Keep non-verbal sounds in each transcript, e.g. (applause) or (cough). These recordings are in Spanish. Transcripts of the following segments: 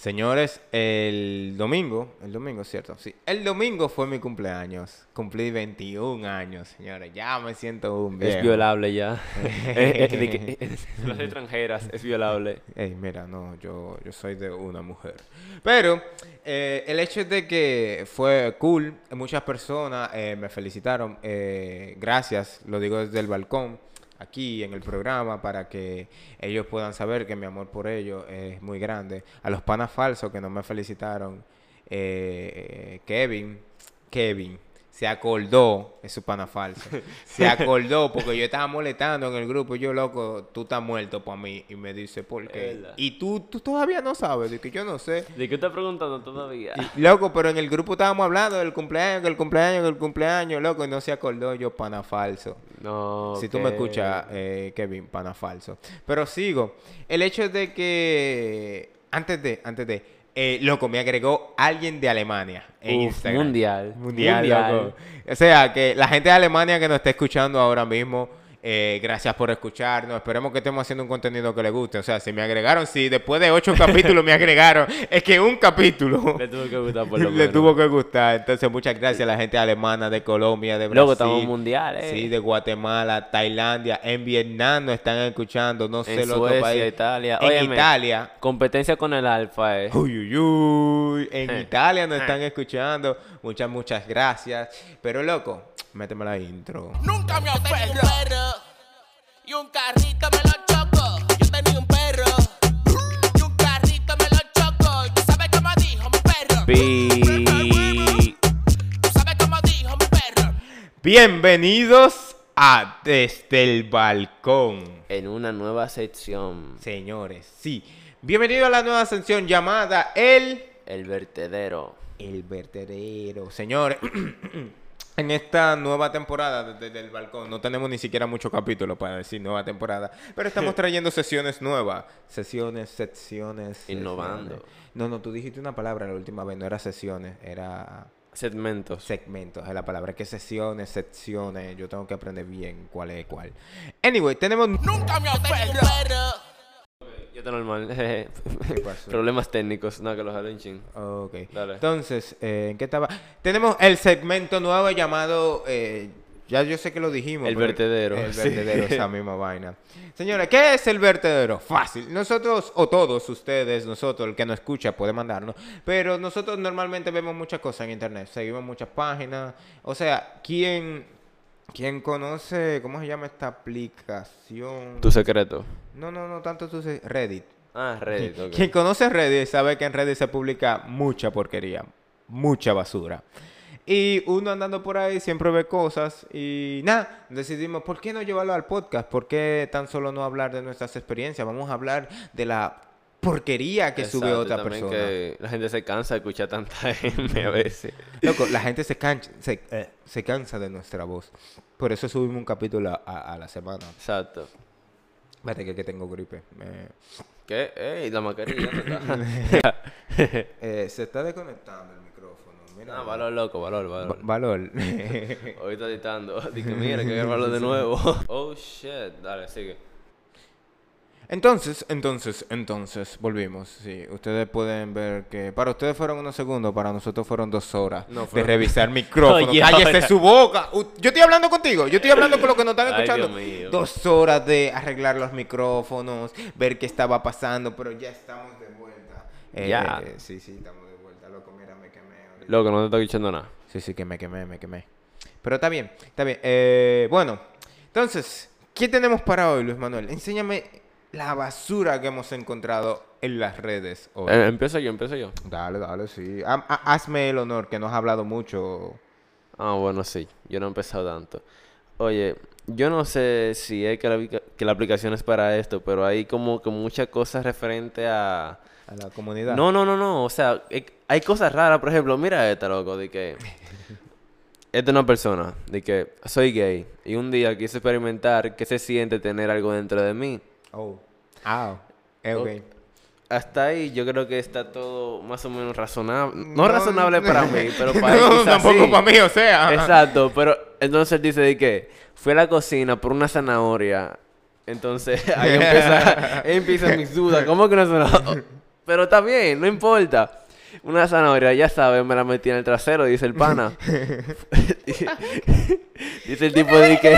Señores, el domingo, el domingo, ¿cierto? Sí, el domingo fue mi cumpleaños. Cumplí 21 años, señores. Ya me siento un viejo. Es violable ya. (laughs) (laughs) Las extranjeras es violable. Ey, mira, no, yo, yo soy de una mujer. Pero eh, el hecho de que fue cool. Muchas personas eh, me felicitaron. eh, gracias, lo digo desde el balcón, aquí en el programa, para que ellos puedan saber que mi amor por ellos es muy grande. A los panas falsos que no me felicitaron, eh, Kevin, Kevin. Se acordó, es su pana falso. (laughs) Se acordó porque yo estaba molestando en el grupo. Yo, loco, tú estás muerto para mí. Y me dice, ¿por qué? Y tú, tú todavía no sabes. De que yo no sé. ¿De qué estás preguntando todavía? Y, loco, pero en el grupo estábamos hablando del cumpleaños, del cumpleaños, del cumpleaños, loco. Y no se acordó yo, pana falso. No. Si tú me escuchas, eh, Kevin, pana falso. Pero sigo. El hecho es de que. Antes de, antes de. Eh, loco, me agregó alguien de Alemania en Uf, Instagram. mundial. Mundial, Mundial. loco. O sea, que la gente de Alemania que nos está escuchando ahora mismo, eh, gracias por escucharnos. Esperemos que estemos haciendo un contenido que les guste. O sea, si me agregaron, si después de ocho capítulos me agregaron, (laughs) es que un capítulo (laughs) Le tuvo que gustar por (laughs) lo le tuvo que gustar. Entonces, muchas gracias a la gente alemana, de Colombia, de Brasil. Loco, estamos mundiales. Sí, de Guatemala, Tailandia, en Vietnam nos están escuchando, no sé En otro Suecia, país. Italia. En Óyeme, Italia. Competencia con el alfa, eh. Uy, uy, uy. En Eh. Italia nos están escuchando. Muchas, muchas gracias. Pero, loco, méteme la intro. Nunca me tenía un perro y un carrito me lo choco. Yo tenía un perro y un carrito me lo choco. ¿Y tú sabes cómo dijo mi perro? Pi- ¿Tú sabes cómo dijo mi perro? Bienvenidos a Desde el Balcón. En una nueva sección. Señores, sí. Bienvenido a la nueva sección llamada El... El vertedero. El vertedero. Señores, (clears throat) en esta nueva temporada desde el balcón no tenemos ni siquiera muchos capítulos para decir nueva temporada, pero estamos (laughs) trayendo sesiones nuevas. Sesiones, secciones. Innovando. sesiones. No, no, tú dijiste una palabra la última vez, no era sesiones, era Segmentos. segmentos, es la palabra. ¿Qué sesiones, secciones? Yo tengo que aprender bien cuál es cuál. Anyway, tenemos... Nunca me un normal. (laughs) Problemas técnicos. No, que los chin. Ok. Dale. Entonces, eh, ¿en qué estaba? Tenemos el segmento nuevo llamado. eh, ya yo sé que lo dijimos. El vertedero, El (laughs) sí. vertedero, esa misma vaina. Señores, ¿qué es el vertedero? Fácil. Nosotros, o todos ustedes, nosotros, el que nos escucha puede mandarnos. Pero nosotros normalmente vemos muchas cosas en internet. Seguimos muchas páginas. O sea, ¿quién, quién conoce, cómo se llama esta aplicación? Tu secreto. No, no, no, tanto tú. se- Reddit. Ah, Reddit. ok. Quien conoce Reddit sabe que en Reddit se publica mucha porquería, mucha basura. Y uno andando por ahí siempre ve cosas y nada, decidimos, ¿por qué no llevarlo al podcast? ¿Por qué tan solo no hablar de nuestras experiencias? Vamos a hablar de la porquería que sube Exacto, y otra persona. que la gente se cansa de escuchar tanta (laughs) M a veces. Loco, la gente se, cancha, se, eh, se cansa de nuestra voz. Por eso subimos un capítulo a, a la semana. Exacto. Espérate que, que tengo gripe. Me- ¿Qué? Ey, la mascarilla. se está- (laughs) eh, se está desconectando el micrófono. Mira. ah, valor loco, valor, Va- valor. valor. Ahorita editando. Dije, mira, que grabarlo de (laughs) nuevo. Oh, shit. Dale, sigue. Entonces, entonces, entonces, volvimos. Sí, ustedes pueden ver que para ustedes fueron unos segundos, para nosotros fueron dos horas No, de revisar (laughs) micrófono. Oye, ¡Cállese su boca! U- Yo estoy hablando contigo, yo estoy hablando con los que nos están Ay, escuchando. Mío. Dos horas de arreglar los micrófonos, ver qué estaba pasando, pero ya estamos de vuelta. Eh, Ya. Sí, sí, estamos de vuelta, loco. Mira, me quemé. ahorita. Loco, no te estoy escuchando nada. Sí, sí, que me quemé, me quemé. Pero está bien, está bien. Eh, bueno, entonces, ¿qué tenemos para hoy, Luis Manuel? Enséñame la basura que hemos encontrado en las redes hoy. Eh, empiezo yo, empiezo yo. Dale, dale, sí. Ha- ha- hazme el honor, que nos has hablado mucho. Ah, bueno, sí. Yo no he empezado tanto. Oye, yo no sé si es que la, aplica- que la aplicación es para esto, pero hay como que muchas cosas referente a... A la comunidad. No, no, no, no. O sea, hay, hay cosas raras. Por ejemplo, mira esta, loco, de que... (laughs) Esta es una persona, de que soy gay. Y un día quise experimentar qué se siente tener algo dentro de mí. Oh. Ah, eh, ok. Hasta ahí yo creo que está todo más o menos razonable. No, No, razonable (laughs) para mí, pero (laughs) para él no, quizás tampoco sí. para mí, o sea. Exacto, pero entonces él dice de que fui a la cocina por una zanahoria. Entonces (laughs) ahí empieza, ahí empiezan mis dudas. ¿Cómo que una zanahoria? Pero está bien, no importa. Una zanahoria, ya sabes, me la metí en el trasero, dice el pana. dice el tipo de que,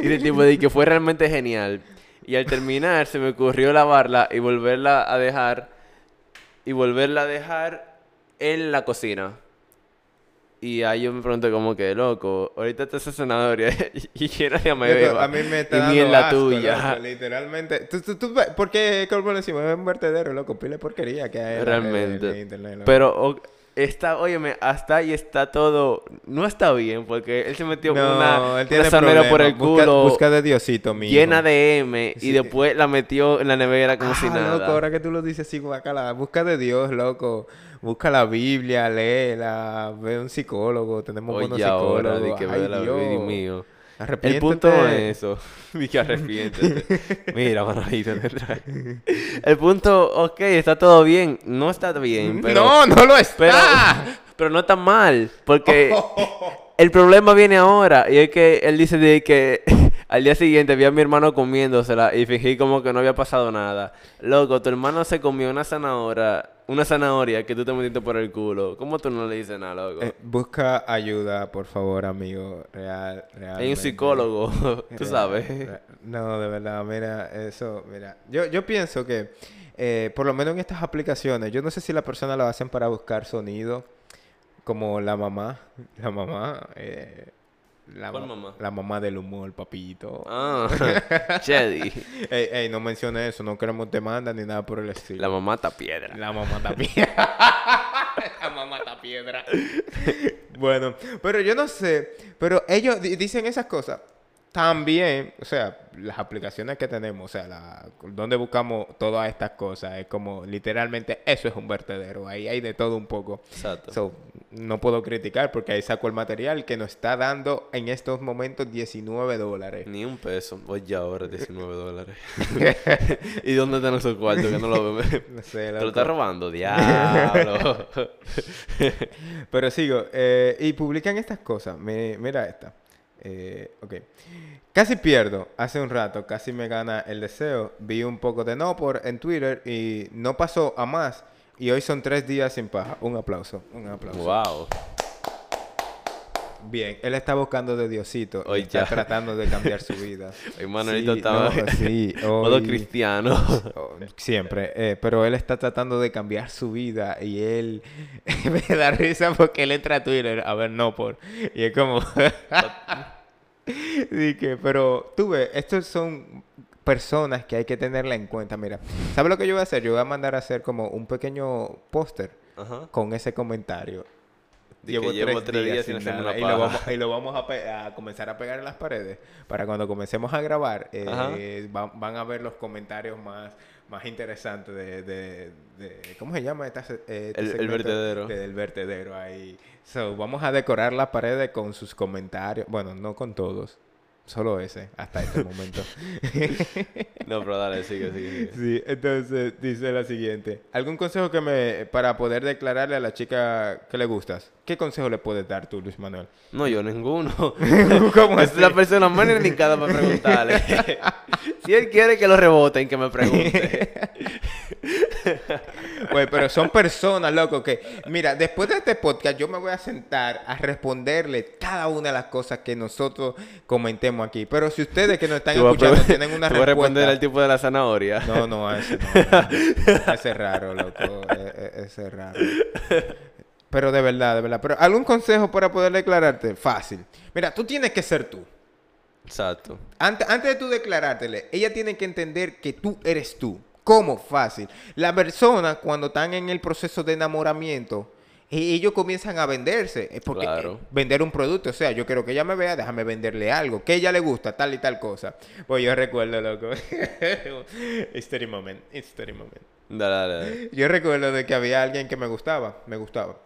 dice el tipo de que fue realmente genial. Y al terminar se me ocurrió lavarla y volverla a dejar y volverla a dejar en la cocina. Y ahí yo me pregunté como que, loco, ahorita está esa zanahoria (laughs) y llena de Loco, amebeba. a mí me está y dando ni en la asco, tuya. loco, literalmente. Tú, tú, tú, ¿Por qué como le decimos? Es un vertedero, loco. Pile porquería que hay en la- en- en Realmente. internet, loco. Pero o- está, óyeme, hasta ahí está todo. No está bien, porque él se metió no, una, una por el. Busca- culo Busca, de Diosito, mi llena de M Sí. y después la metió en la nevera como si Ah, nada. loco, ahora que tú lo dices así, guacala, busca de Dios, loco. Busca la Biblia, léela, ve un psicólogo, tenemos buenos ahora, psicólogos. que Ay, la. Dios mío. El punto no es eso. (laughs) Di que arrepiéntete. (laughs) Mira, trae. (laughs) El punto, ok, está todo bien. No está bien, pero... No, no lo está. Pero, pero no está mal, porque el problema viene ahora. Y es que él dice de que (laughs) al día siguiente vi a mi hermano comiéndosela y fingí como que no había pasado nada. Loco, tu hermano se comió una zanahoria, una zanahoria que tú te metiste por el culo. ¿Cómo tú no le dices nada, loco? Eh, busca ayuda, por favor, amigo. Real, real. Hay un psicólogo, (laughs) tú sabes. No, de verdad, mira, eso, mira. Yo, yo pienso que, eh, por lo menos en estas aplicaciones, yo no sé si la persona lo hacen para buscar sonido, como la mamá, la mamá, eh, la, ¿Cuál ma- mamá? la mamá del humor, papito. Ah, (laughs) Chedi. Ey, ey, no mencione eso, no queremos demanda ni nada por el estilo. La mamá está piedra. La mamá está piedra. (laughs) (laughs) la mamá está piedra. bueno, pero yo no sé. Pero ellos di- dicen esas cosas. También, o sea, las aplicaciones que tenemos, o sea, la, donde buscamos todas estas cosas, es como literalmente eso es un vertedero. Ahí hay de todo un poco. Exacto. So, no puedo criticar porque ahí saco el material que nos está dando en estos momentos 19 dólares. Ni un peso. Oye, ahora 19 dólares. (laughs) (laughs) ¿Y dónde están esos cuartos que no lo veo? (laughs) No sé, ¿Te lo estás robando? Diablo. Pero sigo. eh, y publican estas cosas. Mi- mira esta. Eh, ok. Casi pierdo. Hace un rato casi me gana el deseo. Vi un poco de no por en Twitter y no pasó a más. Y hoy son tres días sin paja. Un aplauso. Un aplauso. wow. Bien. Él está buscando de Diosito. y Hoy está ya. tratando de cambiar su (laughs) vida. Hoy Manolito Sí, estaba no, sí, (laughs) modo cristiano. Oh, Siempre, eh, pero él está tratando de cambiar su vida y él (laughs) me da risa porque él entra a Twitter a ver no por y es como (laughs) Dije, pero tú ves, estos son personas que hay que tenerla en cuenta. Mira, ¿sabes lo que yo voy a hacer? Yo voy a mandar a hacer como un pequeño póster con ese comentario. Llevo tres días sin nada, una y, lo vamos, y lo vamos a, comenzar a pegar en las paredes para cuando comencemos a grabar eh, va- van a ver los comentarios más, más interesantes de, de- de- ¿cómo se llama? Esta, este El- vertedero. De- del vertedero ahí. So, vamos a decorar las paredes con sus comentarios. Bueno, no con todos. Solo ese, hasta este (laughs) momento. No, pero dale, sigue, sigue. sigue. Sí, entonces dice la siguiente. ¿Algún consejo que me para poder declararle a la chica que le gustas? ¿Qué consejo le puedes dar tú, Luis Manuel? No, yo ninguno. (laughs) ¿Cómo es así? la persona más indicada para preguntarle. (laughs) si él quiere que lo reboten, que me pregunte. Güey, pero son personas, loco, que... Mira, después de este podcast yo me voy a sentar a responderle cada una de las cosas que nosotros comentemos aquí. Pero si ustedes que nos están a escuchando tienen una tú vas a responder respuesta... al tipo de la zanahoria. No, no, a ese no. (laughs) Ese es raro, loco. E- e- Ese es raro. Pero de verdad, de verdad. Pero algún consejo para poder declararte? Fácil. Mira, tú tienes que ser tú. Exacto. Antes, antes de tú declarártele, ella tiene que entender que tú eres tú. ¿Cómo? Fácil. La persona, cuando están en el proceso de enamoramiento, e- ellos comienzan a venderse. Es porque Claro. eh, vender un producto, o sea, yo quiero que ella me vea, déjame venderle algo. Que ella le gusta, tal y tal cosa. Pues yo recuerdo, loco. (laughs) History moment, history moment. Dale, dale, dale. Yo recuerdo de que había alguien que me gustaba, me gustaba.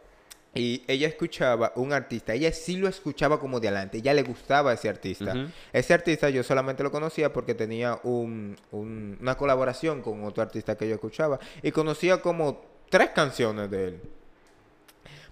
Y ella escuchaba un artista, ella sí lo escuchaba como de adelante, ella le gustaba ese artista. Ese artista yo solamente lo conocía porque tenía un- un- una colaboración con otro artista que yo escuchaba y conocía como tres canciones de él.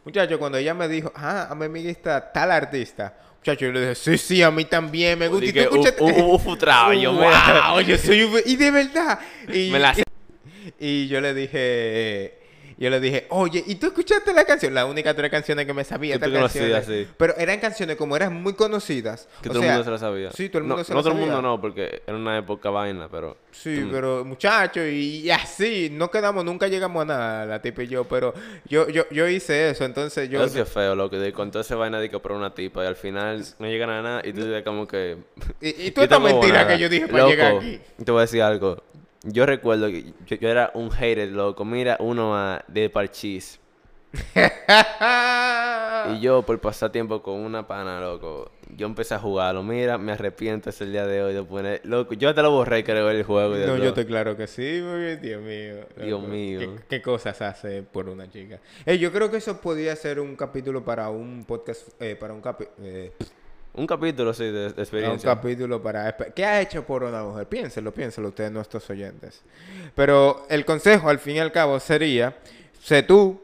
Muchacho, cuando ella me dijo, ah, a mí me gusta tal artista, muchacho, yo le dije, sí, sí, a mí también me gusta. Y tú que, escuchaste- "Uh, uh, uh, futrao", yo. (laughs) Wow, yo soy un- Y de verdad. Y, Me la sé. (laughs) Y yo le dije, yo le dije, oye, ¿y tú escuchaste la canción? La única tres canciones que me sabía. Que tú conocías, sí. Pero eran canciones como eran muy conocidas. Que o todo el mundo se la sabía. Sí, todo el mundo no, se no la todo el mundo sabía. no, porque era una época vaina, pero... Sí, pero muchachos, y, y así, no quedamos, nunca llegamos a nada, la tipa y yo, pero yo, yo, yo hice eso, entonces yo... Sí es feo, loco, de con toda esa vaina de que por una tipa y al final no llegan a nada y tú dices como que... Y, y toda esta (laughs) mentira nada. que yo dije para Loco, llegar aquí. Te voy a decir algo. Yo recuerdo que yo, yo era un hater, loco. Mira, uno a, de parchís. (laughs) Y yo, por pasar tiempo con una pana, loco, yo empecé a jugarlo. Mira, me arrepiento el día de hoy de poner... Loco, yo hasta lo borré, creo, el juego. No, yo te claro que sí, porque, Dios mío. Dios mío. ¿Qué, qué cosas hace por una chica? Eh, yo creo que eso podría ser un capítulo para un podcast, eh, para un capi- eh, Un capítulo, sí, de, de para un experiencia. capítulo para... ¿Qué ha hecho por una mujer? Piénselo, piénselo ustedes, nuestros oyentes. Pero el consejo, al fin y al cabo, sería, sé tú,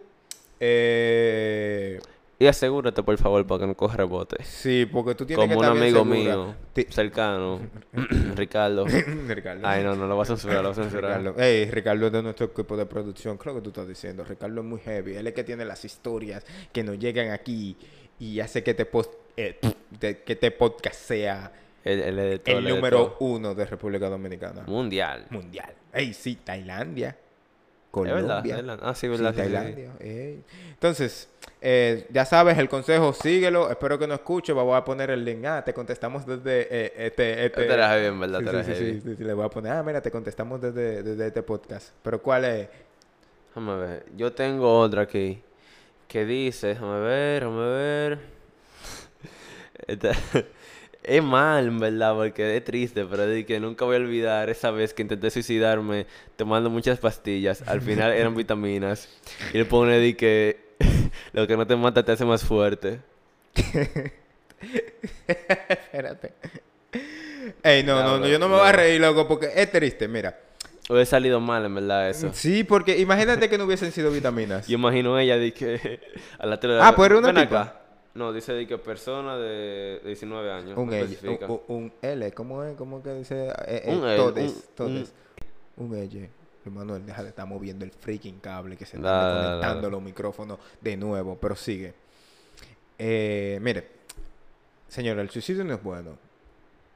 eh, Y asegúrate, por favor, para que no coja rebote. sí, porque tú tienes Como que un estar bien amigo segura. mío, Ti- cercano, (coughs) Ricardo. (coughs) Ricardo. Ay, no, no lo vas a censurar, lo vas a censurar. Ricardo. Ey, Ricardo es de nuestro equipo de producción. Creo que tú estás diciendo. Ricardo es muy heavy. Él es que tiene las historias que nos llegan aquí y hace que te, post, eh, te- que te podcast sea El, el editor, el editor. número uno de República Dominicana. Mundial. Mundial. Ey, sí, Tailandia. Es Colombia. verdad, es verdad. Ah, sí, verdad. sí, sí, sí. Tailandia. Entonces, eh, ya sabes el consejo, síguelo. Espero que no escuche. Voy a poner el link. Ah, te contestamos desde eh, este, este. Te la heavy, en verdad, te la sí, sí, le voy a poner. Ah, mira, te contestamos desde, desde este podcast. Pero ¿cuál es? Déjame ver. Yo tengo otra aquí. Que dice, déjame ver, déjame ver. (laughs) Esta- (laughs) Es mal, en verdad, porque es triste, pero es de que nunca voy a olvidar esa vez que intenté suicidarme tomando muchas pastillas. Al (laughs) final eran vitaminas. Y le pone de que lo que no te mata te hace más fuerte. Espérate. Ey, no, no, no, yo no me voy a reír, loco, porque es triste, mira. Hubiera salido mal, en verdad, eso. Sí, porque imagínate que no hubiesen sido vitaminas. Yo imagino ella de que (laughs) a la tele Ah, pues era una "Ven tipa". acá". No, dice de que persona de 19 años. Un L, un, un- un L, ¿cómo es? ¿Cómo que dice? Eh, eh, Un L, todes, un- todes. Un L. Manuel, deja de estar moviendo el freaking cable que se está conectando los micrófonos de nuevo, pero sigue. Eh, mire, señora, el suicidio no es bueno.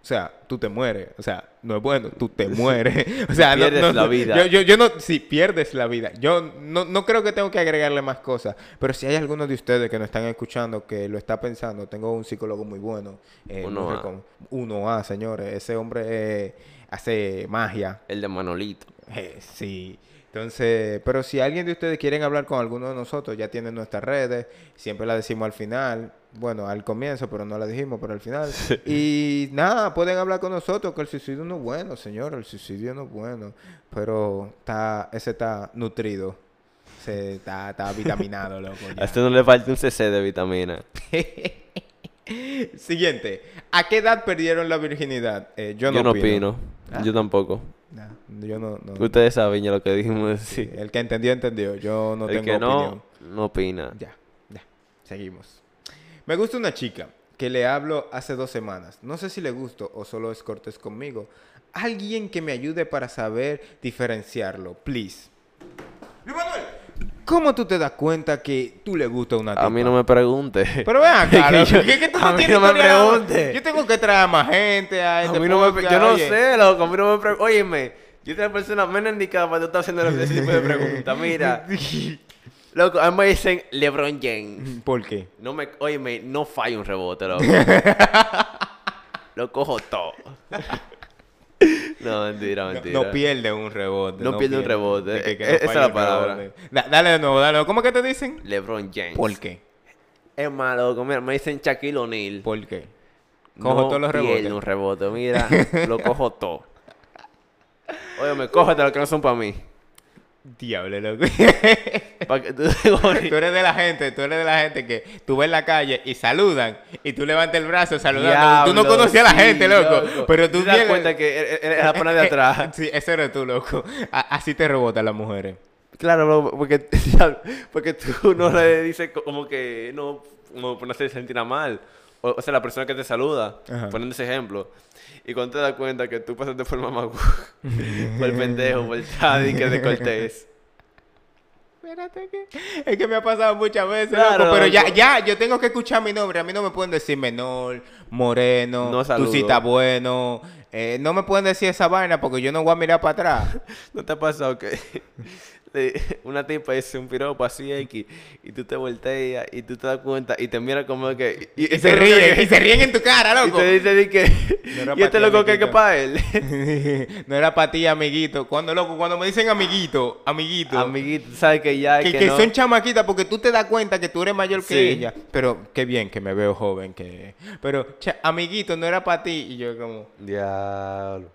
O sea, tú te mueres. O sea, no es bueno, tú te mueres. (laughs) O sea, Pierdes no, la vida. Yo, yo, yo no, sí, pierdes la vida. Yo no, no creo que tengo que agregarle más cosas. Pero si hay alguno de ustedes que nos están escuchando que lo está pensando, tengo un psicólogo muy bueno. eh, Uno A. Uno A, señores. Ese hombre eh, hace magia. El de Manolito. Eh, sí. Entonces, pero si alguien de ustedes quieren hablar con alguno de nosotros, ya tienen nuestras redes, siempre la decimos al final, bueno, al comienzo, pero no la dijimos, pero al final. (laughs) Y nada, pueden hablar con nosotros, que el suicidio no es bueno, señor, el suicidio no es bueno, pero está, ese está nutrido, se, está, está vitaminado, loco. (laughs) ya. A este no le falta un CC de vitamina. (laughs) Siguiente, ¿a qué edad perdieron la virginidad? Eh, yo no, Yo no opino. opino. Ah. Yo tampoco. Nah, yo no, no. Ustedes saben ya lo que dijimos. Sí, Sí. el que entendió, entendió. Yo no El tengo que opinión. no, no opina. Ya, ya. Seguimos. Me gusta una chica que le hablo hace dos semanas. No sé si le gusto o solo es cortés conmigo. Alguien que me ayude para saber diferenciarlo, please. ¿Cómo tú te das cuenta que tú le gusta una tipa? A mí no me pregunte. Pero vean acá, (laughs) Que ¿qué- qué tú a mí tienes no me historia? pregunte. Yo tengo que traer a más gente a A este mí no me, yo no oye. sé, loco. A mí no me pregunte. Óyeme, yo soy la persona menos indicada para tú estar haciendo ese tipo de preguntas. Mira, (laughs) loco, a mí me dicen LeBron James. ¿Por qué? No me, óyeme, no falla un rebote, loco. (laughs) Lo cojo todo. No, mentira, No, mentira. no pierde un rebote. No pierde un rebote. Que- que Eh, no esa es la palabra. Da- dale de nuevo, dale de nuevo. ¿Cómo que te dicen? LeBron James. ¿Por qué? Es malo. Mira, me dicen Shaquille O'Neal. ¿Por qué? Cojo no todos los pierde rebotes. un rebote. Mira, (laughs) lo cojo todo. Óyeme, cógete lo que no son para mí. Diablo, loco. (laughs) Tú- eres de la gente, tú eres de la gente que tú ves en la calle y saludan y tú levantas el brazo saludando. tú no conoces a la gente, loco. Pero tú te das cuenta que eres eres la pana de atrás. (laughs) sí, ese eres tú, loco. Así te rebotan las mujeres. Claro, bro, porque, (laughs) porque tú no le dices co- como que no, como no hacer sentir a mal. O, o sea, la persona que te saluda, Ajá. poniendo ese ejemplo. Y cuando te das cuenta que tú pasaste por mamá, (laughs) por el pendejo, por el tadi que de cortés. Espérate que... Es que me ha pasado muchas veces, Claro, loco, pero ya, ya, yo tengo que escuchar mi nombre. A mí no me pueden decir menor, moreno, No sí estás bueno. Eh, no me pueden decir esa vaina porque yo no voy a mirar para atrás. (laughs) ¿No te ha pasado que (laughs) una tipa dice un piropo así X y tú te volteas y tú te das cuenta y te mira como que... Y, se ríen, que- y se ríen en tu cara, (laughs) Y loco. te dice di que... (laughs) y este loco que que amiguito. para él. no era para ti, amiguito. Cuando, loco, cuando me dicen amiguito, amiguito. Amiguito, sabes que ya... que, que que no- son chamaquitas porque tú te das cuenta que tú eres mayor que ella. Pero qué bien que me veo joven que... Pero, cha- amiguito, no era para ti. Y yo como... Diablo.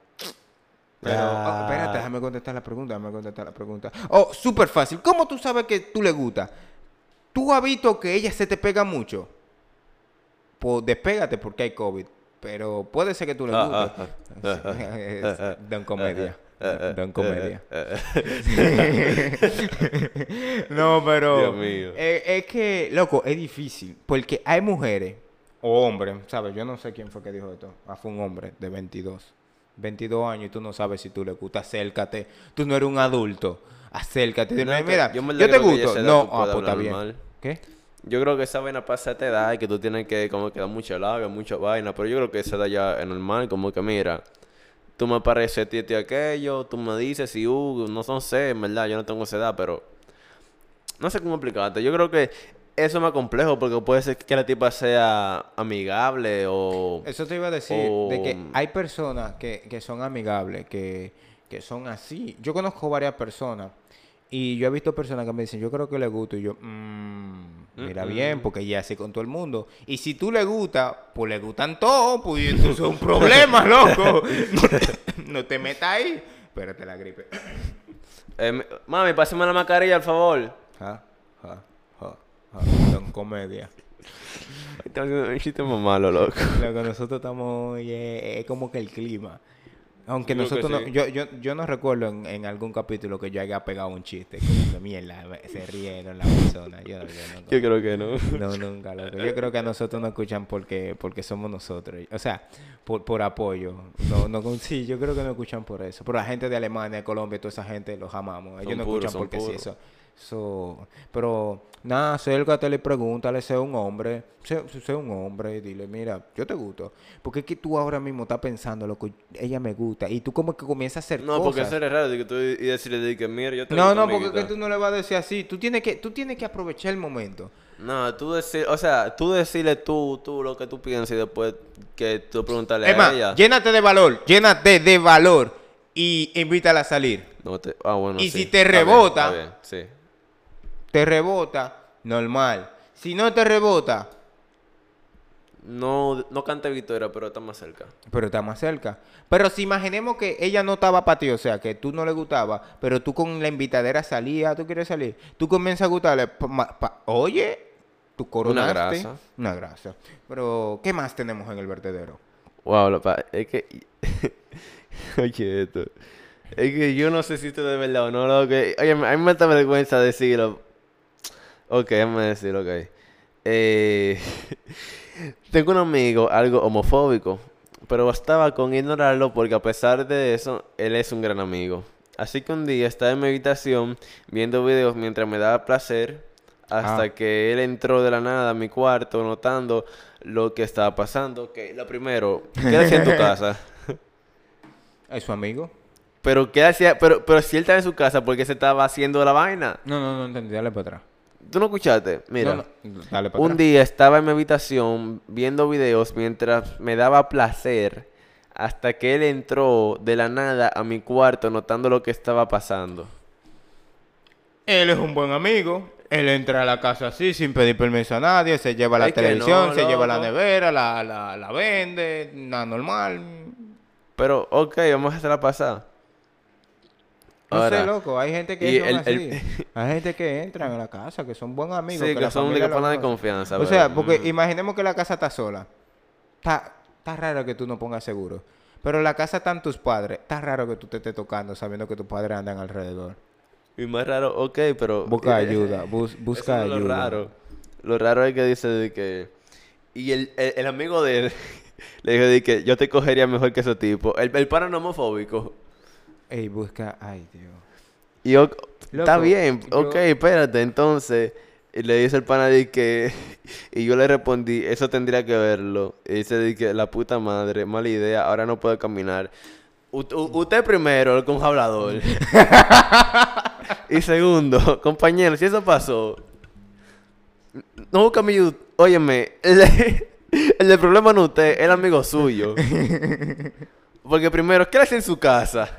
Pero, Ya. oh, espérate, déjame contestar la pregunta, déjame contestar la pregunta. Oh, súper fácil. ¿Cómo tú sabes que tú le gusta? ¿Tú has visto que ella se te pega mucho? Pues despégate porque hay COVID. Pero puede ser que tú le Ah, guste. ah, ah, ah, Don comedia. ah, Don ah, comedia. ah, (laughs) (laughs) no, pero... Dios mío. eh, es que, loco, es difícil. Porque hay mujeres, o hombres, ¿sabes? Yo no sé quién fue que dijo esto. Ah, fue un hombre de 22. 22 años y tú no sabes si tú le gusta. Acércate. Tú no eres un adulto. Acércate. No, que mira, yo yo, te gusto. No, ah, pues está bien. normal. ¿Qué? Yo creo que esa vaina pasa a esta edad y que tú tienes que como que dar mucha labia, mucha vaina, pero yo creo que esa edad ya es normal, como que mira, tú me pareces a ti, aquello, tú me dices si uh, no, no sé, en verdad, yo no tengo esa edad, pero no sé cómo explicarte. Yo creo que eso es más complejo porque puede ser que la tipa sea amigable o... Eso te iba a decir, de que hay personas que, que son amigables, que, que son así. Yo conozco varias personas y yo he visto personas que me dicen, yo creo que le gusto y yo, "Mm, mira bien, porque ella así con todo el mundo. Y si tú le gusta, pues le gustan todos, pues entonces es un (laughs) problema, loco. No te, no te metas ahí. Espérate la gripe. Eh, mi- mami, pásame la mascarilla, por favor. Ja, ja. Son comedia. Un chiste más malo, loco. Lo que nosotros estamos hoy es, es como que el clima. Aunque creo nosotros no, sí. yo, yo, yo no recuerdo en, en algún capítulo que yo haya pegado un chiste. Como que mierda, se rieron la persona. Yo, yo no, Yo creo que no. no, nunca, loco. Yo creo que a nosotros nos escuchan porque, porque somos nosotros. O sea, por, por apoyo. No, no, sí, yo creo que nos escuchan por eso. Pero la gente de Alemania, Colombia, toda esa gente los amamos. Ellos nos escuchan porque sí, eso. Eso- pero, nada, acércate y pregúntale, sé un hombre. Sé, sé un hombre y dile, mira, yo te gusto. Porque es que tú ahora mismo estás pensando, loco, ella me gusta. Y tú como que comienzas a hacer No, cosas. porque eso es raro de que tú y decirle de que mira, yo te No, gusto, no, porque es amiguita". que tú no le vas a decir así. Tú tienes que, tú tienes que aprovechar el momento. No, tú decir, o sea, tú decirle tú, tú lo que tú piensas y después que tú preguntarle Es a ella. llénate de valor, llénate de valor y invítala a salir. No te- ah, bueno, Y sí. si te rebota- sí. Te rebota, normal. Si no te rebota, No, no canta victoria, pero está más cerca. pero está más cerca. Pero si imaginemos que ella no estaba para ti, o sea, que tú no le gustaba, pero tú con la invitadera salías, tú quieres salir, tú comienzas a gustarle, pa- pa- oye, tú coronaste. grasa. Una grasa. Pero, ¿qué más tenemos en el vertedero? Wow, es que. (laughs) Oye, esto. Es que yo no sé si esto de verdad o no. Oye, a mí me da vergüenza decirlo. Ok, déjame decirlo, ok. Eh, (laughs) tengo un amigo algo homofóbico, pero bastaba con ignorarlo porque a pesar de eso, él es un gran amigo. Así que un día estaba en mi habitación viendo videos mientras me daba placer, hasta Ah. que él entró de la nada a mi cuarto notando lo que estaba pasando. Ok, lo primero, ¿qué hacía en tu (laughs) casa? ¿Es su amigo? Pero qué hacía, pero, pero si él estaba en su casa, ¿por qué se estaba haciendo la vaina? No, no, no entendí, dale para atrás. ¿Tú no escuchaste? Mira. No, no, dale para Un atrás. día estaba en mi habitación viendo videos mientras me daba placer hasta que él entró de la nada a mi cuarto notando lo que estaba pasando. Él es un buen amigo. Él entra a la casa así, sin pedir permiso a nadie. Se lleva la Es televisión, no, se lleva la nevera, la, la, la vende. Nada normal. Pero, ok, vamos a hacerla pasar. No Ahora, sé, loco. Hay gente que son el- así. el- Hay gente que entran a la casa, que son buenos amigos. Sí, que la son familia de confianza, O sea, porque mm. imaginemos que la casa está sola. Está, está raro que tú no pongas seguro. Pero la casa están tus padres. Está raro que tú te estés tocando sabiendo que tus padres andan alrededor. Y más raro, ok, pero... Busca eh, ayuda, (laughs) bus- busca eso no es ayuda. Lo raro. Lo raro es que dice de que... Y el, el, el amigo de él (laughs) le dijo de que yo te cogería mejor que ese tipo. El, el homofóbico. Ey, busca. Ay, Dios. Y yo, está bien, yo- ok, espérate. Entonces, y le dice el pana de que. (laughs) Y yo le respondí, eso tendría que verlo. Y dice de que la puta madre, mala idea, ahora no puedo caminar. U- usted primero, el conhablador. (laughs) y segundo, (laughs) compañero, si eso pasó. No busca mi. yu- Óyeme, el, el problema no es usted, es el amigo suyo. Porque primero, ¿qué le hace en su casa?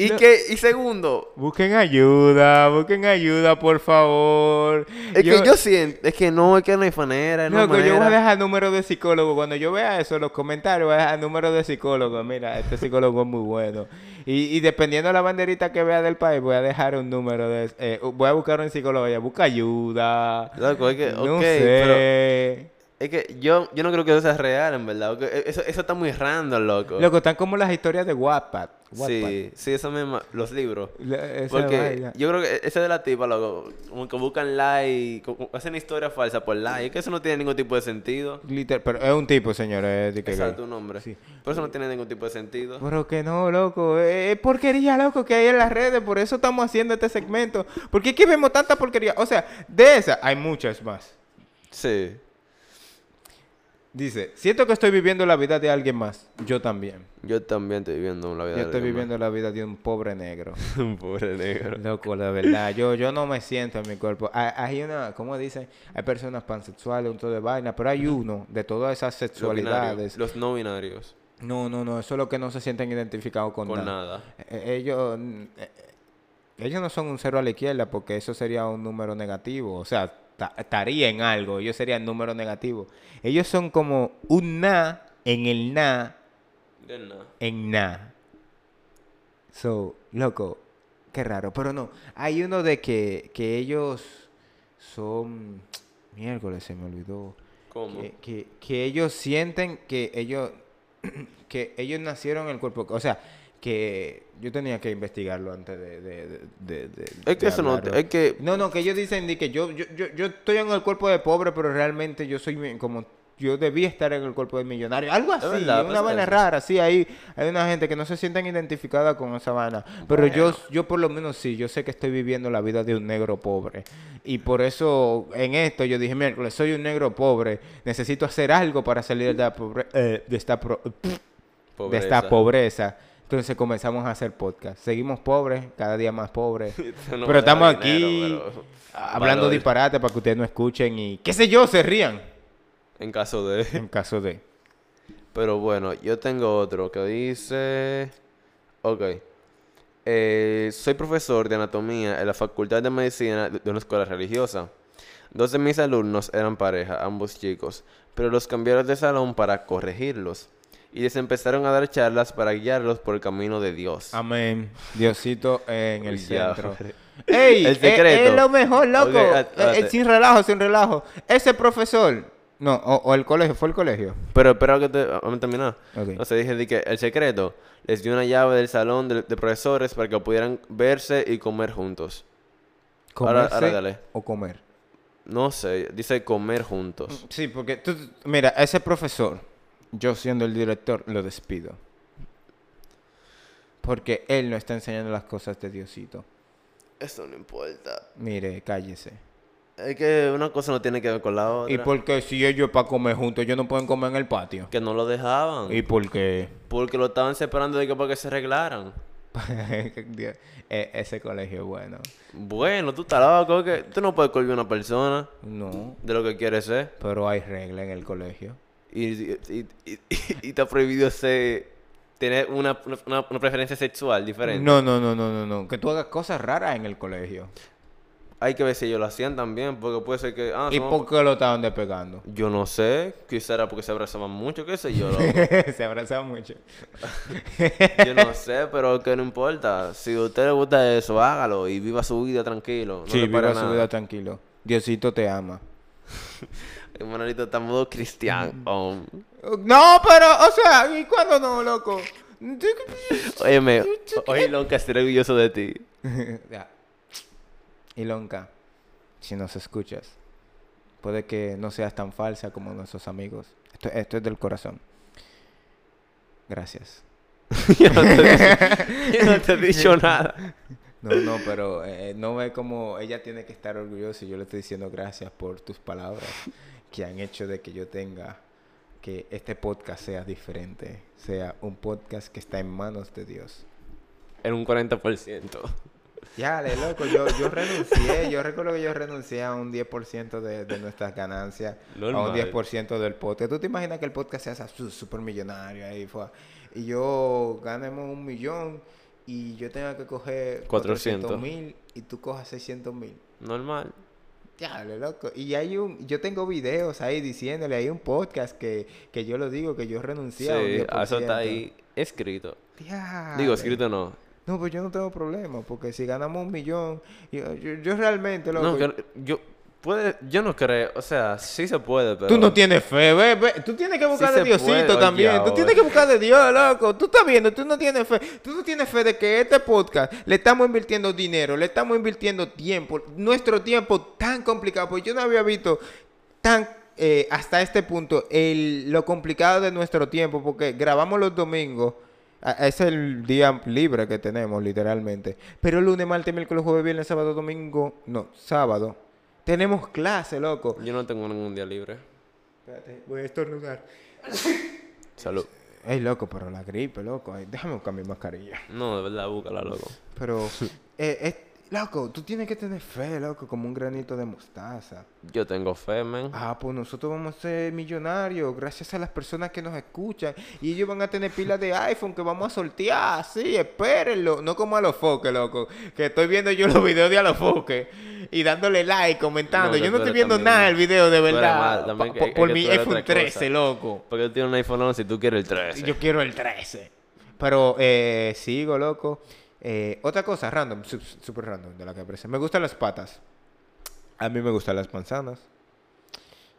Y No. que, y segundo, Busquen ayuda, busquen ayuda, por favor. es que yo siento, es que no, es que no hay manera, no hay Loco, yo voy a manera. dejar número de psicólogo. Cuando yo vea eso en los comentarios, voy a dejar número de psicólogo. Mira, este psicólogo es muy bueno. Y, y dependiendo de la banderita que vea del país, voy a dejar un número de... eh, voy a buscar un psicólogo. Ya, busca ayuda. Loco, es que, no ok, sé. pero es que yo, yo no creo que eso sea real, en verdad. e, Eso, eso está muy random, loco. Loco, están como las historias de Wattpad. Wattpad. Sí, sí, eso mismo, los libros. La- esa Porque vaina. yo creo que ese de la tipa, loco, como que buscan like, hacen historia falsa por like. Es que eso no tiene ningún tipo de sentido. Liter- pero es un tipo, señores. de que Exacto, un nombre. Sí. Por eso no tiene ningún tipo de sentido. Pero que no, loco. eh, Es porquería, loco, que hay en las redes. Por eso estamos haciendo este segmento. Porque es que vemos tanta porquería. O sea, de esa hay muchas más. Sí. Dice, siento que estoy viviendo la vida de alguien más. Yo también. Yo también estoy viviendo la vida Yo de estoy alguien viviendo la vida de un pobre negro. (laughs) Un pobre negro. Loco, la verdad. Yo, yo no me siento en mi cuerpo. Hay, hay una, ¿cómo dicen? Hay personas pansexuales, un todo de vaina. Pero hay uno de todas esas Los sexualidades. Los no binarios. No, no, no. Eso es lo que no se sienten identificados con, Con nada. nada. Eh, Ellos, mm, eh, ellos no son un cero a la izquierda porque eso sería un número negativo. O sea, estaría en algo. Ellos serían número negativo. Ellos son como un na en el na en na. So, loco, qué raro. Pero no, hay uno de que, que ellos son... Miércoles se me olvidó. ¿Cómo? Que, que, que ellos sienten que ellos (clears throat) que ellos nacieron en el cuerpo o sea que yo tenía que investigarlo antes de, de, de- Es que eso no, es que no no que ellos dicen de que yo, yo yo yo estoy en el cuerpo de pobre pero realmente yo soy como yo debí estar en el cuerpo de millonario. Algo así verdad, una pasa vaina eso. rara sí hay hay una gente que no se sienten identificada con esa vaina. Pero yo yo por lo menos sí yo sé que estoy viviendo la vida de un negro pobre. Y por eso en esto yo dije miércoles soy un negro pobre necesito hacer algo para salir de, la pobre- eh, de esta pro- de esta pobreza. Entonces comenzamos a hacer podcast. Seguimos pobres, cada día más pobres. (laughs) No pero dinero, aquí pero- hablando valor. disparate para que ustedes no escuchen y qué sé yo, se rían. En caso de... En caso de... (laughs) Pero bueno, yo tengo otro que dice... Ok. Eh, soy profesor de anatomía en la Facultad de Medicina de una escuela religiosa. Dos de mis alumnos eran pareja, ambos chicos, pero los cambiaron de salón para corregirlos. Y les empezaron a dar charlas para guiarlos por el camino de Dios. Amén. Diosito en el centro. (laughs) ¡Ey! El es- secreto. Es, lo mejor, loco. Ok, Eh, eh, sin relajo, sin relajo. Ese profesor... No, o, o el colegio, ¿fue el colegio? Pero espera que te... Vamos a terminar. Ok. O sea, dije de que el secreto les dio una llave del salón de, de profesores para que pudieran verse y comer juntos. Ahora- ahora ¿Comerse dale. o comer? No sé, dice comer juntos. Sí, porque tú, mira, ese profesor, yo siendo el director, lo despido. Porque él no está enseñando las cosas de Diosito. Eso no importa. Mire, cállese. Es que una cosa no tiene que ver con la otra. ¿Y por qué si ellos para comer juntos, ellos no pueden comer en el patio? Que no lo dejaban. ¿Y por qué? Porque lo estaban separando de que para que se arreglaran. (laughs) Dios, e- ese colegio es bueno. Bueno, tú estás loco, que tú no puedes colgar a una persona No, de lo que quieres ser. pero hay regla en el colegio. Y, y, y, y- (laughs) y te ha prohibido ser, tener una, una, una preferencia sexual diferente. No, no, no, no, no, no. Que tú hagas cosas raras en el colegio. Hay que ver si ellos lo hacían también, porque puede ser que... Ah, ¿Y somos- por qué lo estaban despegando? Yo no sé, quizá era porque se abrazaban mucho, qué sé yo. (laughs) Se abrazaban mucho. (laughs) Yo no sé, pero que no importa. Si a usted le gusta eso, hágalo y viva su vida tranquilo. No sí, viva su vida tranquilo. Diosito te ama. Hermanito, estamos dos cristianos. No, pero, o sea, ¿y cuándo no, loco? Óyeme, oye, Lonca, estoy orgulloso de ti. (laughs) Ya. Ilonka, si nos escuchas, Puede que no seas tan falsa como nuestros amigos. Esto, esto es del corazón. Gracias. yo, no te, yo no te he dicho (laughs) nada. No, no, pero eh, no ve como ella tiene que estar orgullosa y yo le estoy diciendo gracias por tus palabras que han hecho de que yo tenga que este podcast sea diferente, sea un podcast que está en manos de Dios. En un 40%. Ya, le loco, yo, yo renuncié, yo recuerdo que yo renuncié a un 10% de, de nuestras ganancias, a un Normal. 10% del podcast. ¿Tú te imaginas que el podcast sea súper millonario ahí fue, y yo ganemos un millón y yo tenga que coger 400 mil y tú cojas 600 mil? Normal. Ya, le loco. Y hay un, yo tengo videos ahí diciéndole, hay un podcast que, que yo lo digo, que yo renuncié Sí, a 10%. eso está ahí escrito. Digo, escrito no. No, pues yo no tengo problema, porque si ganamos un millón, yo, yo, yo realmente, loco, No, que- yo, puede, yo no creo, o sea, sí se puede, pero... Tú no tienes fe, ve, ve. Tú tienes que buscar Sí de Diosito puede, oye, también. Tú tienes que buscar de Dios, loco. Tú estás viendo, tú no tienes fe. Tú no tienes fe de que este podcast le estamos invirtiendo dinero, le estamos invirtiendo tiempo. Nuestro tiempo tan complicado, porque yo no había visto tan eh, hasta este punto el, lo complicado de nuestro tiempo, porque grabamos los domingos. Es el día libre que tenemos, literalmente. Pero lunes, martes, miércoles, jueves, viernes, sábado, domingo. No, sábado. Tenemos clase, loco. Yo no tengo ningún día libre. Espérate, voy a estornudar. Salud. Ey, loco, pero la gripe, loco. Ay, déjame buscar mi mascarilla. No, de verdad, búscala, loco. Pero, (laughs) eh, es- loco, tú tienes que tener fe, loco, como un granito de mostaza. Yo tengo fe, man. Ah, pues nosotros vamos a ser millonarios gracias a las personas que nos escuchan. Y ellos van a tener pilas de iPhone que vamos a sortear. Sí, espérenlo. No como a los foques, loco. Que estoy viendo yo los videos de a los foques. Y dándole like, comentando. No, yo no estoy viendo también- nada del video de verdad. que- por mi iPhone otra cosa. 13, loco. Porque tú tienes un iPhone 11 y tú quieres el 13. Yo quiero el 13. Pero eh, sigo, loco. Eh, otra cosa, random, super random de la que aparece. Me gustan las patas. A mí me gustan las manzanas.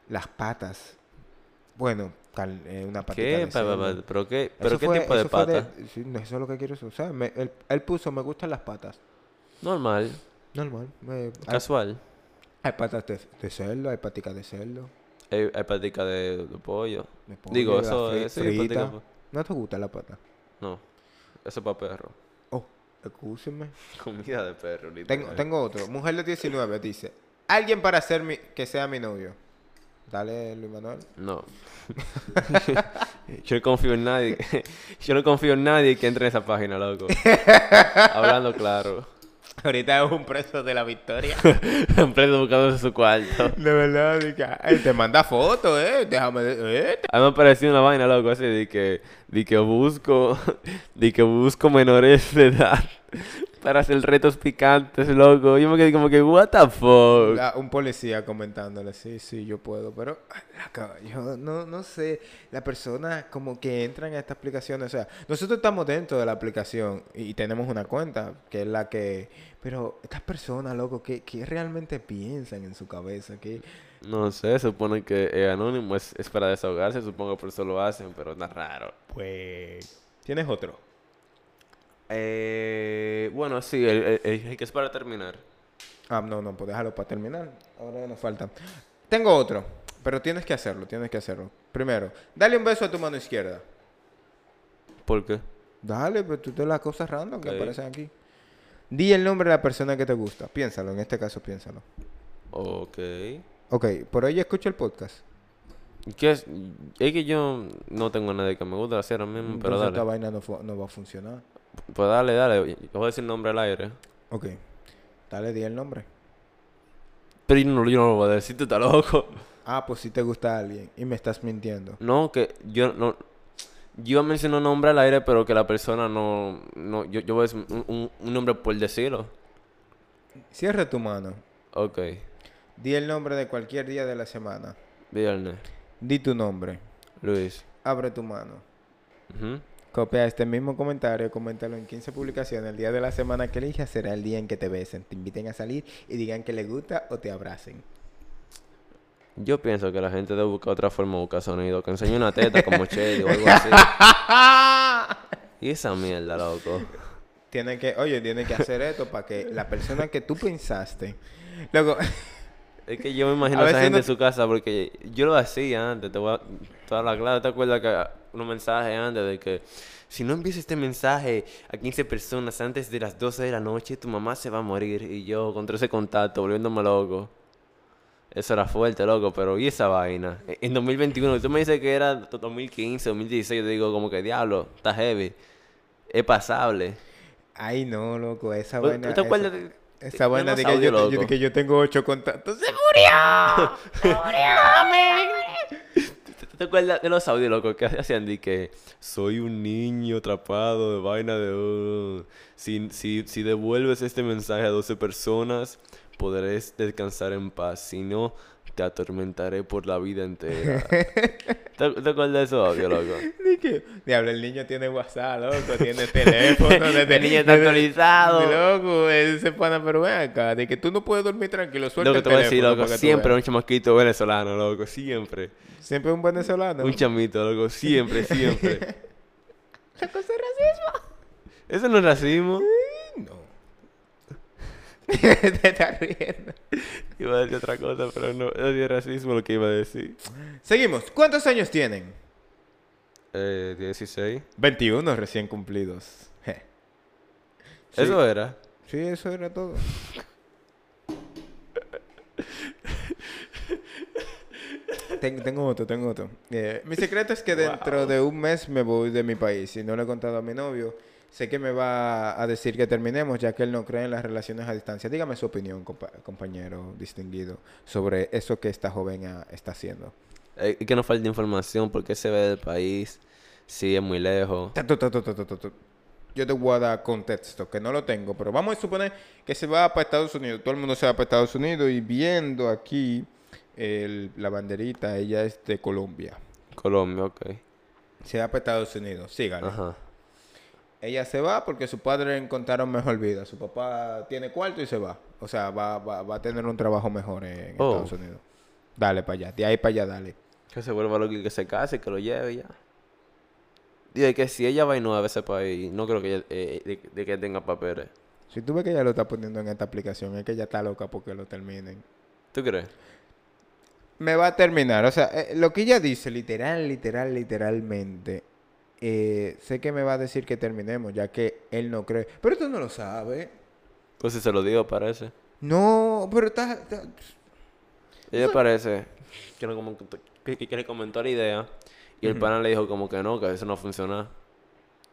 Las patas. Bueno, eh, una patita ¿Qué? de cerdo. ¿Pero qué, ¿pero Eso qué fue- tipo de eso fue pata? sí, eso es lo que quiero usar. Me- él, él puso, me gustan las patas. Normal, Normal. me- hay, casual. hay patas de, de cerdo, hay paticas de cerdo. Hay, hay de, de pollo. de Digo, eso es... Pa- ¿No te gusta la pata? No, eso es para perro. Excúsenme. (laughs) Comida de perro, Tengo, literal. tengo otro. Mujer de 19 dice: Alguien para ser mi, que sea mi novio. Dale, Luis Manuel. No. (laughs) Yo no confío en nadie. (laughs) Yo no confío en nadie que entre en esa página, loco. Hablando claro. (laughs) Ahorita es un preso de la victoria. (laughs) Preso buscando su cuarto. de verdad, de que, te manda fotos, eh. Déjame. eh. A mí me pareció una vaina, loco, así de que, de que busco, (laughs) de que busco menores de edad para hacer retos picantes, loco. Yo me quedé como que, what the fuck. La- un policía comentándole, sí, sí, yo puedo, pero loco, yo no, no sé, la persona como que entran a esta aplicación, o sea, nosotros estamos dentro de la aplicación y tenemos una cuenta, que es la que, pero estas personas, loco, que, que realmente piensan en su cabeza, que No sé, supone que es anónimo, es, es para desahogarse, supongo que por eso lo hacen, pero está raro. pues... ¿Tienes otro? Eh, bueno, sí, el, el- el- el que es para terminar. Ah, no, no, pues déjalo para terminar. Ahora nos falta. Tengo otro, pero tienes que hacerlo, tienes que hacerlo. Primero, dale un beso a tu mano izquierda. ¿Por qué? Dale, pero tú te las cosas random que aparecen aquí. Di el nombre de la persona que te gusta. Piénsalo, en este caso piénsalo. Ok. Ok, por hoy escucha el podcast. ¿Qué es? es que yo no tengo a nadie que me guste hacer ahora mismo, pero Entonces esta dale. vaina no, va a funcionar. Pues dale, dale. Voy a decir nombre al aire. Ok, dale, di el nombre. Pero yo no, yo no lo voy a decir, tú estás loco. Ah, pues si te gusta alguien y me estás mintiendo. No, que yo no. Yo menciono nombre al aire, pero que la persona no. no yo, yo voy a decir un, un- un nombre por decirlo. Cierra tu mano. Ok. Di el nombre de cualquier día de la semana. Viernes. Di tu nombre. Luis. Abre tu mano. Copia este mismo comentario, coméntalo en 15 publicaciones. El día de la semana que elijas será el día en que te besen, te inviten a salir y digan que les gusta o te abracen. Yo pienso que la gente debe buscar otra forma de buscar sonido. Que enseñe una teta como Chedi o algo así. (laughs) Y esa mierda, loco. Tienen que, oye, tienen que hacer esto para que la persona que tú pensaste. Luego, Es que yo me imagino A a esa gente no- en su casa porque yo lo hacía antes. Te voy a toda la clave. ¿Te acuerdas que unos mensajes antes de que si no envías este mensaje a 15 personas antes de las 12 de la noche, tu mamá se va a morir? Y yo contra ese contacto, volviéndome loco. Eso era fuerte, loco, pero ¿y esa vaina? E- En 2021, tú me dices que era 2015, 2016, yo te digo como que diablo, está heavy. Es pasable. Ay, no, loco, esa ¿Tú vaina. te esa- acuerdas de- Esa vaina de que, yo, yo- loco? de que yo tengo ocho contactos. ¡Se ¿Te, (laughs) te acuerdas de los audios, loco, que hacían de que soy un niño atrapado de vaina de... uh, si, si, si devuelves este mensaje a 12 personas, podrás descansar en paz. Si no, te atormentaré por la vida entera. (laughs) ¿Te, te acuerdas de esos audios, loco? Dije, Diablo, el niño tiene WhatsApp, loco, tiene teléfono. (laughs) desde- El niño está actualizado. Loco, ese pana, pero ven acá, de que tú no puedes dormir tranquilo, suelta Lo que el te voy a decir, loco, siempre un chamaquito venezolano, loco, siempre. Siempre un venezolano. Un chamito, loco, siempre, siempre. (laughs) Loco, ¿eso es racismo? ¿Eso no es racismo? (laughs) Te estás riendo. Iba a decir otra cosa, pero no, no es racismo lo que iba a decir. Seguimos. ¿Cuántos años tienen? Eh, 16. 21 recién cumplidos. Je. Sí. Eso era. Sí, eso era todo. Ten- tengo otro, tengo otro. Eh, mi secreto es que dentro de un mes me voy de mi país y no le he contado a mi novio. Sé que me va a decir que terminemos ya que él no cree en las relaciones a distancia. Dígame su opinión, compa- compañero distinguido, sobre eso que esta joven está haciendo. Eh, que nos falta información, porque se ve del país, si es muy lejos. Yo te voy a dar contexto, que no lo tengo, pero vamos a suponer que se va para Estados Unidos. Todo el mundo se va para Estados Unidos y viendo aquí el- la banderita, ella es de Colombia. Colombia, ok. Se va para Estados Unidos, sígale. Ajá. Ella se va porque su padre encontraron mejor vida. Su papá tiene cuarto y se va. O sea, va, va, va a tener un trabajo mejor en Oh. Estados Unidos. Dale para allá, de ahí para allá, dale. Que se vuelva loco y que se case, que lo lleve ya. Dice que si ella va y no a ese país, no creo que ella, eh, de, de que tenga papeles. Si tú ves que ella lo está poniendo en esta aplicación, es que ella está loca porque lo terminen. ¿Tú crees? me va a terminar. O sea, eh, lo que ella dice, literal, literal, literalmente, eh, sé que me va a decir que terminemos, ya que él no cree. Pero tú no lo sabes. Pues si se lo digo, parece. No, pero está... está- Ella parece que, no como- que, le comentó la idea y el pana le dijo como que no, que eso no funciona.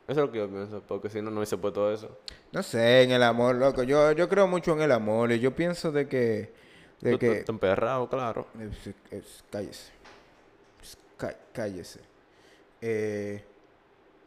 Eso es lo que yo pienso, porque si no, no hubiese puesto eso. No sé, en el amor, loco. Yo, yo creo mucho en el amor y yo pienso de que... De Tú- que tú emperrado, claro. Es- es- cállese. Es- cá- cállese. Eh,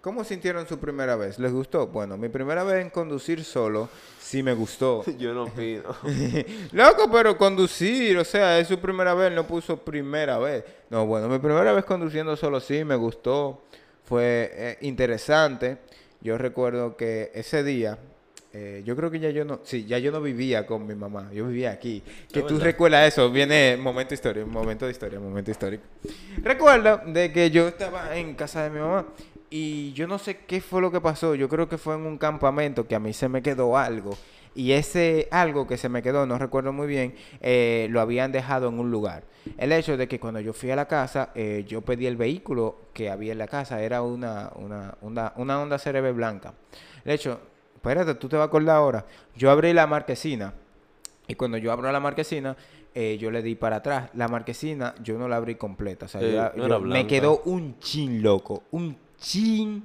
¿Cómo sintieron su primera vez? ¿Les gustó? Bueno, mi primera vez en conducir solo sí me gustó. (laughs) Yo no pido. (laughs) Loco, pero conducir, o sea, es su primera vez, no puso primera vez. No, bueno, mi primera vez conduciendo solo sí me gustó, fue eh, interesante. Yo recuerdo que ese día, eh, yo creo que ya yo no, sí, ya yo no vivía con mi mamá, yo vivía aquí. Que tú verdad? recuerdas eso, viene momento histórico, momento de historia, momento histórico. Recuerdo de que yo estaba en casa de mi mamá y yo no sé qué fue lo que pasó, yo creo que fue en un campamento que a mí se me quedó algo. Y ese algo que se me quedó, no recuerdo muy bien, eh, lo habían dejado en un lugar. El hecho de que cuando yo fui a la casa, eh, yo pedí el vehículo que había en la casa, era una, una, una, una Honda CRB blanca. El hecho, espérate, tú te vas a acordar ahora, yo abrí la marquesina y cuando yo abro la marquesina, eh, yo le di para atrás. La marquesina yo no la abrí completa, o sea, yo la- no era yo- me quedó un chin loco, un chin.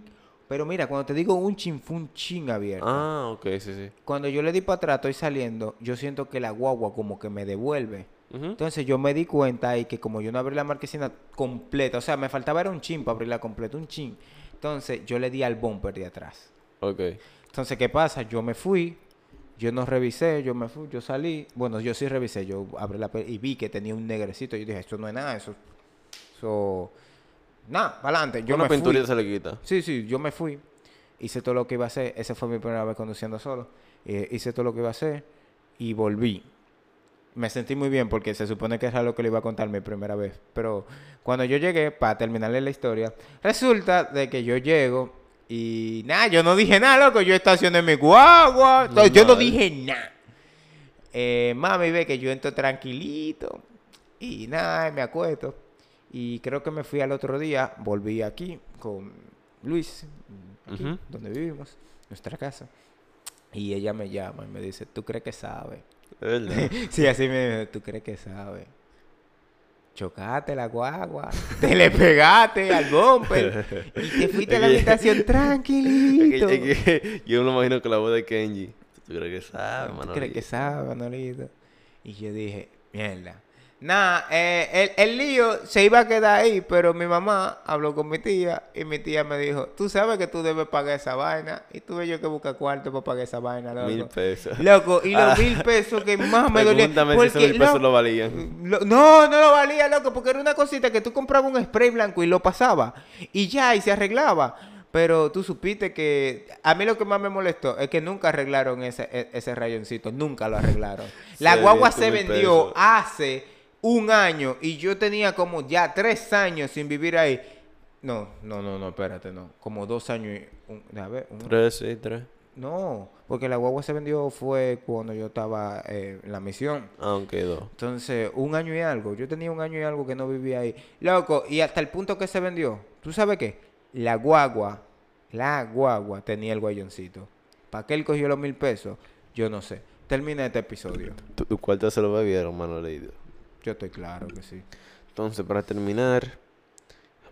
Pero mira, cuando te digo un chin, fue un chin abierto. ah, ok, sí, sí. Cuando yo le di para atrás, estoy saliendo, yo siento que la guagua como que me devuelve. Entonces yo me di cuenta ahí que como yo no abrí la marquesina completa, o sea, me faltaba era un chin para abrirla completa, un chin. Entonces yo le di al bumper de atrás. Ok. Entonces, ¿qué pasa? Yo me fui, yo no revisé, yo me fui, yo salí. Bueno, yo sí revisé, yo abrí la y vi que tenía un negrecito. Yo dije, esto no es nada, eso. Eso. Nada, para adelante. Yo Una me fui. se le quita. Sí, sí, yo me fui. Hice todo lo que iba a hacer. Esa fue mi primera vez conduciendo solo. Eh, hice todo lo que iba a hacer y volví. Me sentí muy bien porque se supone que era lo que le iba a contar mi primera vez. Pero cuando yo llegué, para terminarle la historia, resulta de que yo llego y nada, yo no dije nada, loco. Yo estacioné mi guagua. no, yo no dije nada. Eh, mami ve que yo entro tranquilito y nada, me acuesto. Y creo que me fui al otro día, volví aquí con Luis, aquí, donde vivimos, nuestra casa. Y ella me llama y me dice, ¿tú crees que sabe? (laughs) Sí, así me dijo, ¿tú crees que sabe? Chocaste la guagua, te le pegaste al bumper y te fuiste a la habitación tranquilito. yo me imagino que la voz de Kenji. ¿Tú crees que sabe, ¿Tú mano? crees que sabe, Manolito? Y yo dije, mierda. Nada, eh, el, el lío se iba a quedar ahí, pero mi mamá habló con mi tía y mi tía me dijo, tú sabes que tú debes pagar esa vaina. Y tuve yo que buscar cuarto para pagar esa vaina, loco. Mil pesos. Loco, y los Ah. mil pesos que más me dolían. Pregúntame si esos mil pesos lo valían. lo- no, no lo valía, loco, porque era una cosita que tú comprabas un spray blanco y lo pasaba. Y ya, y se arreglaba. Pero tú supiste que... A mí lo que más me molestó es que nunca arreglaron ese, e- ese rayoncito. Nunca lo arreglaron. La guagua se vendió pesos. hace un año y yo tenía como ya tres años sin vivir ahí. No, no, no, no, espérate, no. Como dos años y... Un, a ver, un- Tres, sí, tres. no, porque la guagua se vendió fue cuando yo estaba eh, en la misión. Aunque dos. Entonces, un año y algo. Yo tenía un año y algo que no vivía ahí. Loco, y hasta el punto que se vendió. ¿Tú sabes qué? La guagua, la guagua tenía el guayoncito. ¿Para qué él cogió los mil pesos? Yo no sé. Termina este episodio. Tu, tu cuarto se lo bebieron, Manolito. Yo estoy claro que sí. Entonces, para terminar,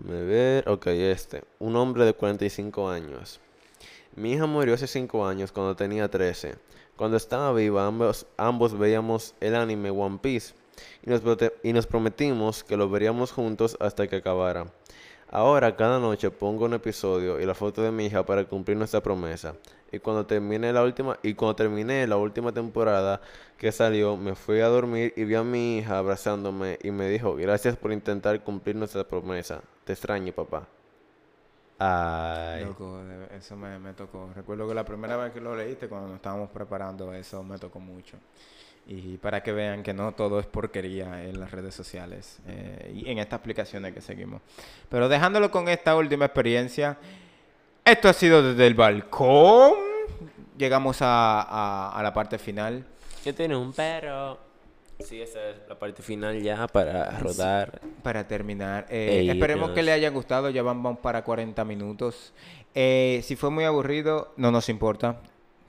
déjame ver. Ok, este. Un hombre de 45 años. Mi hija murió hace 5 años cuando tenía 13. Cuando estaba viva, ambos, ambos veíamos el anime One Piece y nos, y nos prometimos que lo veríamos juntos hasta que acabara. Ahora, cada noche pongo un episodio y la foto de mi hija para cumplir nuestra promesa. Y cuando terminé la última y cuando terminé la última temporada que salió, me fui a dormir y vi a mi hija abrazándome y me dijo, "Gracias por intentar cumplir nuestra promesa. Te extraño, papá." Ay. Loco, eso me, me tocó. Recuerdo que la primera vez que lo leíste, cuando nos estábamos preparando, eso me tocó mucho. Y para que vean que no todo es porquería en las redes sociales eh, y en estas aplicaciones que seguimos. Pero dejándolo con esta última experiencia, esto ha sido desde el balcón. Llegamos a, a- a la parte final. Yo tengo un perro. Sí, esa es la parte final ya para rodar. Para terminar, eh, Ey, esperemos que Dios. le haya gustado. Ya vamos para 40 minutos. Eh, si fue muy aburrido, no nos importa.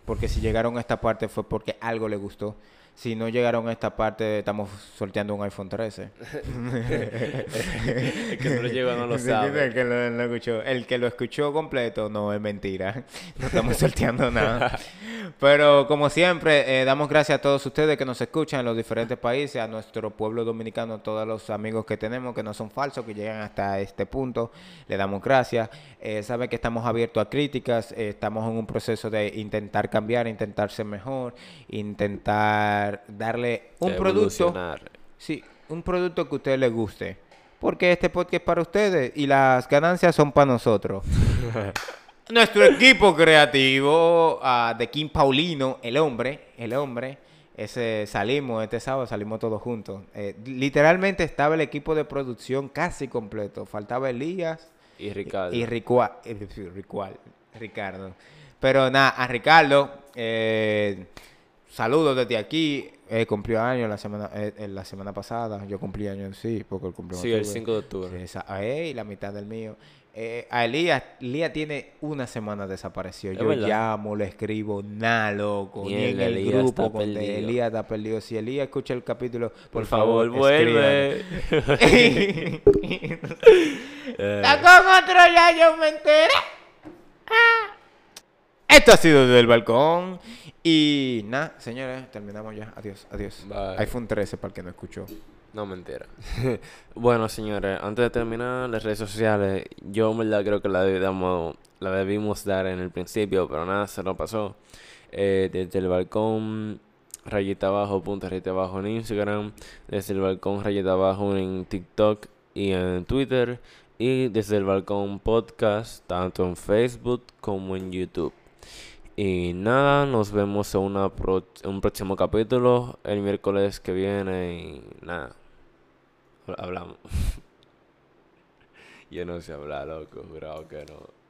Porque si llegaron a esta parte fue porque algo le gustó. Si no llegaron a esta parte, estamos sorteando un iPhone 13. (laughs) El que no lo lleva no lo sabe. El que lo, lo escuchó. El que lo escuchó completo no es mentira. No estamos (laughs) sorteando nada. Pero como siempre, eh, damos gracias a todos ustedes que nos escuchan en los diferentes países, a nuestro pueblo dominicano, a todos los amigos que tenemos que no son falsos, que llegan hasta este punto. Le damos gracias. Eh, sabe que estamos abiertos a críticas, eh, estamos en un proceso de intentar cambiar, intentar ser mejor, intentar darle un producto. Sí, un producto que a usted le guste. Porque este podcast es para ustedes y las ganancias son para nosotros. (laughs) Nuestro equipo creativo ah, de Kim Paulino, el hombre, el hombre, ese salimos este sábado, salimos todos juntos. Eh, literalmente estaba el equipo de producción casi completo. Faltaba Elías Y Ricardo. y Ricua- eh, Ricual- Ricardo. Pero nada, a Ricardo, eh, saludos desde aquí. Eh, cumplió años la semana, eh, eh, la semana pasada. Yo cumplí años, sí, porque él cumplió Sí, el octubre. 5 de octubre. Sí, esa- ey, la mitad del mío. Eh, a Elías, Elías tiene una semana desaparecido. Es Yo verdad. llamo, le escribo, nada loco. Ni en el Elías grupo perdido. Elías está perdido. Si Elías escucha el capítulo, por, Por favor, vuelve. (laughs) (laughs) Eh, Está con otro ya, yo me enteré. Ah. Esto ha sido desde el balcón. Y nada, señores, terminamos ya. Adiós, adiós. Bye. iPhone 13 para el que no escuchó. No, mentira. (laughs) bueno, señores, antes de terminar las redes sociales, yo en verdad creo que la debíamos, la debimos dar en el principio, pero nada, se nos pasó. Eh, desde el balcón, rayita abajo, punto rayita abajo en Instagram, desde el balcón, rayita abajo en TikTok y en Twitter, y desde el balcón podcast, tanto en Facebook como en YouTube. Y nada, nos vemos en una pro- un próximo capítulo el miércoles que viene y nada. Hablamos. (laughs) Yo no sé hablar, loco, jurado que no.